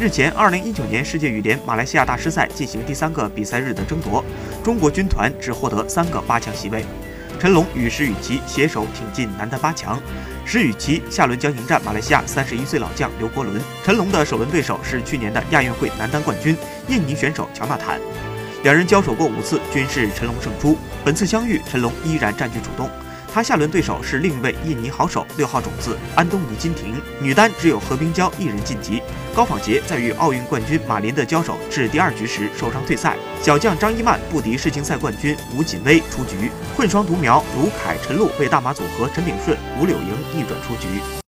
日前，二零一九年世界羽联马来西亚大师赛进行第三个比赛日的争夺，中国军团只获得三个八强席位。陈龙与石宇奇携手挺进男单八强。石宇奇下轮将迎战马来西亚三十一岁老将刘国伦。陈龙的首轮对手是去年的亚运会男单冠军印尼选手乔纳坦。两人交手过五次，均是陈龙胜出。本次相遇，陈龙依然占据主动。他下轮对手是另一位印尼好手，六号种子安东尼金廷。女单只有何冰娇一人晋级。高仿杰在与奥运冠军马林的交手至第二局时受伤退赛。小将张一曼不敌世青赛冠军吴锦威出局。混双独苗卢凯陈露被大马组合陈炳顺、吴柳莹逆转出局。